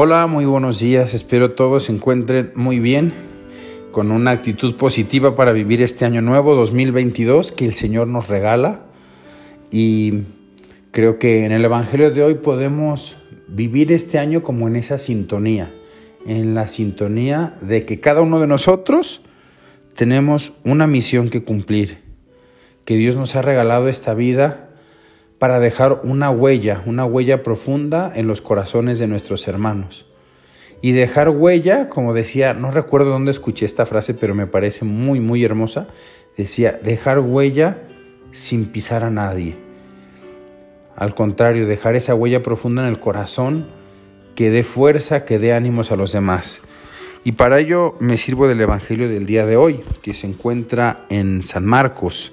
Hola, muy buenos días. Espero todos se encuentren muy bien, con una actitud positiva para vivir este año nuevo 2022 que el Señor nos regala. Y creo que en el Evangelio de hoy podemos vivir este año como en esa sintonía, en la sintonía de que cada uno de nosotros tenemos una misión que cumplir, que Dios nos ha regalado esta vida para dejar una huella, una huella profunda en los corazones de nuestros hermanos. Y dejar huella, como decía, no recuerdo dónde escuché esta frase, pero me parece muy, muy hermosa, decía, dejar huella sin pisar a nadie. Al contrario, dejar esa huella profunda en el corazón que dé fuerza, que dé ánimos a los demás. Y para ello me sirvo del Evangelio del día de hoy, que se encuentra en San Marcos,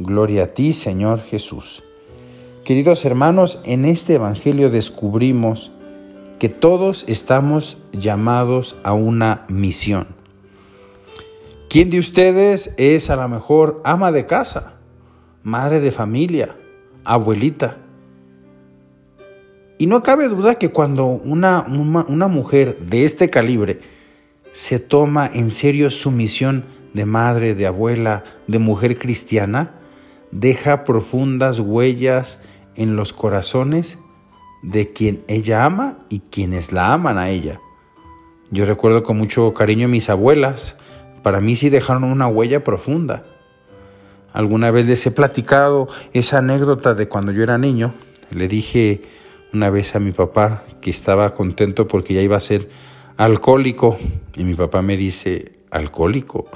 Gloria a ti, Señor Jesús. Queridos hermanos, en este Evangelio descubrimos que todos estamos llamados a una misión. ¿Quién de ustedes es a lo mejor ama de casa, madre de familia, abuelita? Y no cabe duda que cuando una, una, mujer de este calibre se toma en serio su misión de madre, de abuela, de mujer cristiana, deja profundas huellas en los corazones de quien ella ama y quienes la aman a ella. Yo recuerdo con mucho cariño a mis abuelas, para mí sí dejaron una huella profunda. Alguna vez les he platicado esa anécdota de cuando yo era niño. Le dije una vez a mi papá que estaba contento porque ya iba a ser alcohólico y mi papá me dice, ¿alcohólico?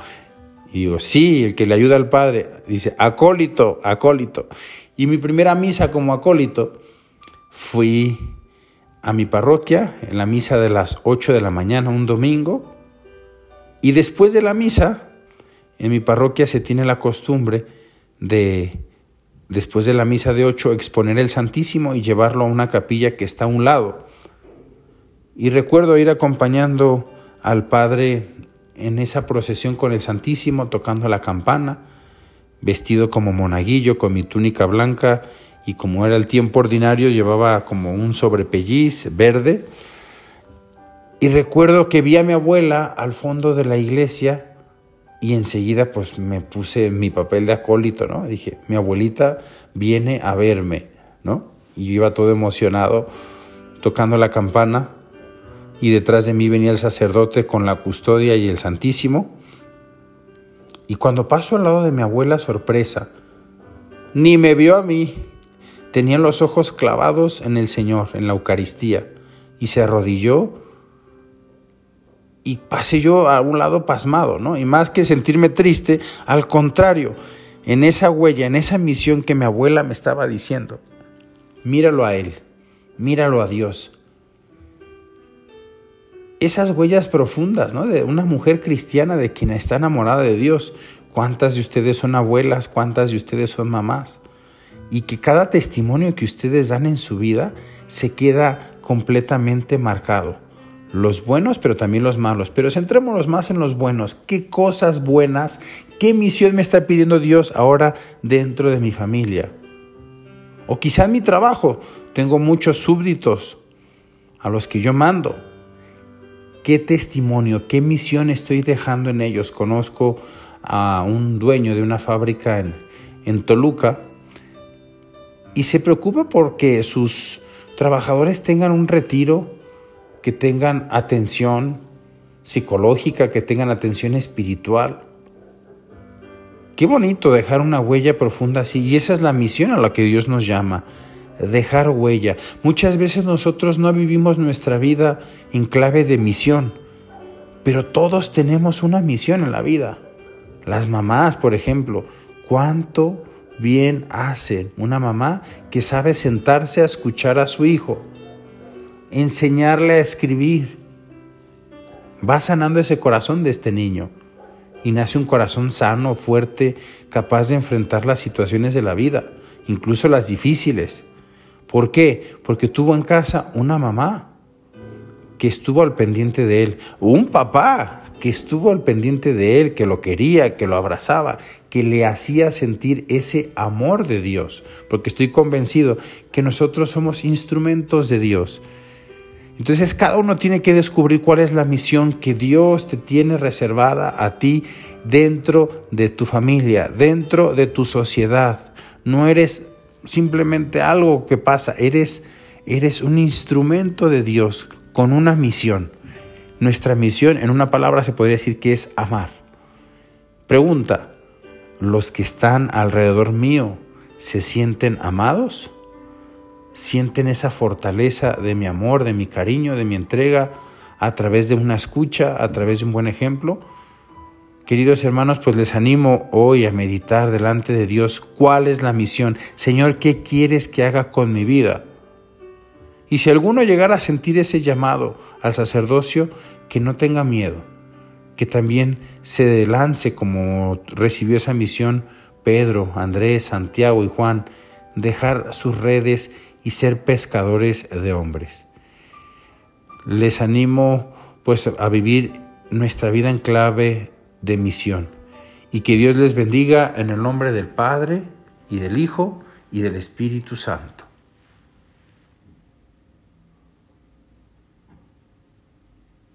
Y digo, sí, el que le ayuda al Padre. Dice, acólito, acólito. Y mi primera misa como acólito fui a mi parroquia en la misa de las 8 de la mañana un domingo. Y después de la misa, en mi parroquia se tiene la costumbre de, después de la misa de 8, exponer el Santísimo y llevarlo a una capilla que está a un lado. Y recuerdo ir acompañando al Padre en esa procesión con el Santísimo tocando la campana, vestido como monaguillo con mi túnica blanca y como era el tiempo ordinario llevaba como un sobrepelliz verde. Y recuerdo que vi a mi abuela al fondo de la iglesia y enseguida pues me puse mi papel de acólito, ¿no? Dije, mi abuelita viene a verme, ¿no? Y yo iba todo emocionado tocando la campana y detrás de mí venía el sacerdote con la custodia y el santísimo. Y cuando paso al lado de mi abuela, sorpresa, ni me vio a mí. Tenía los ojos clavados en el Señor, en la Eucaristía, y se arrodilló y pasé yo a un lado pasmado, ¿no? Y más que sentirme triste, al contrario, en esa huella, en esa misión que mi abuela me estaba diciendo, míralo a Él, míralo a Dios, esas huellas profundas, ¿no? De una mujer cristiana de quien está enamorada de Dios. ¿Cuántas de ustedes son abuelas? ¿Cuántas de ustedes son mamás? Y que cada testimonio que ustedes dan en su vida se queda completamente marcado. Los buenos, pero también los malos. Pero centrémonos más en los buenos. ¿Qué cosas buenas, qué misión me está pidiendo Dios ahora dentro de mi familia? O quizá en mi trabajo tengo muchos súbditos a los que yo mando qué testimonio, qué misión estoy dejando en ellos. Conozco a un dueño de una fábrica en, Toluca y se preocupa porque sus, trabajadores tengan un retiro, que tengan atención psicológica, que tengan atención espiritual. Qué bonito dejar una huella profunda así. Y esa es la misión a la que Dios nos llama. Dejar huella. Muchas veces nosotros no vivimos nuestra vida en clave de misión. Pero todos tenemos una misión en la vida. Las mamás, por ejemplo, ¿cuánto bien hace una mamá que sabe sentarse a escuchar a su hijo? Enseñarle a escribir. Va sanando ese corazón de este niño y nace un corazón sano, fuerte, capaz de enfrentar las situaciones de la vida, incluso las difíciles. ¿Por qué? Porque tuvo en casa una mamá que estuvo al pendiente de él, un papá que estuvo al pendiente de él, que lo quería, que lo abrazaba, que le hacía sentir ese amor de Dios, porque estoy convencido que nosotros somos instrumentos de Dios. Entonces cada uno tiene que descubrir cuál es la misión que Dios te tiene reservada a ti dentro de tu familia, dentro de tu sociedad. No eres simplemente algo que pasa, eres, eres un instrumento de Dios con una misión. Nuestra misión, en una palabra, se podría decir que es amar. Pregunta, ¿los que están alrededor mío se sienten amados? ¿Sienten esa fortaleza de mi amor, de mi cariño, de mi entrega a través de una escucha, a través de un buen ejemplo? Queridos hermanos, pues les animo hoy a meditar delante de Dios cuál es la misión. Señor, ¿qué quieres que haga con mi vida? Y si alguno llegara a sentir ese llamado al sacerdocio, que no tenga miedo, que también se lance como recibió esa misión Pedro, Andrés, Santiago y Juan, dejar sus redes y ser pescadores de hombres. Les animo pues a vivir nuestra vida en clave de misión y que Dios les bendiga en el nombre del Padre y del Hijo y del Espíritu Santo.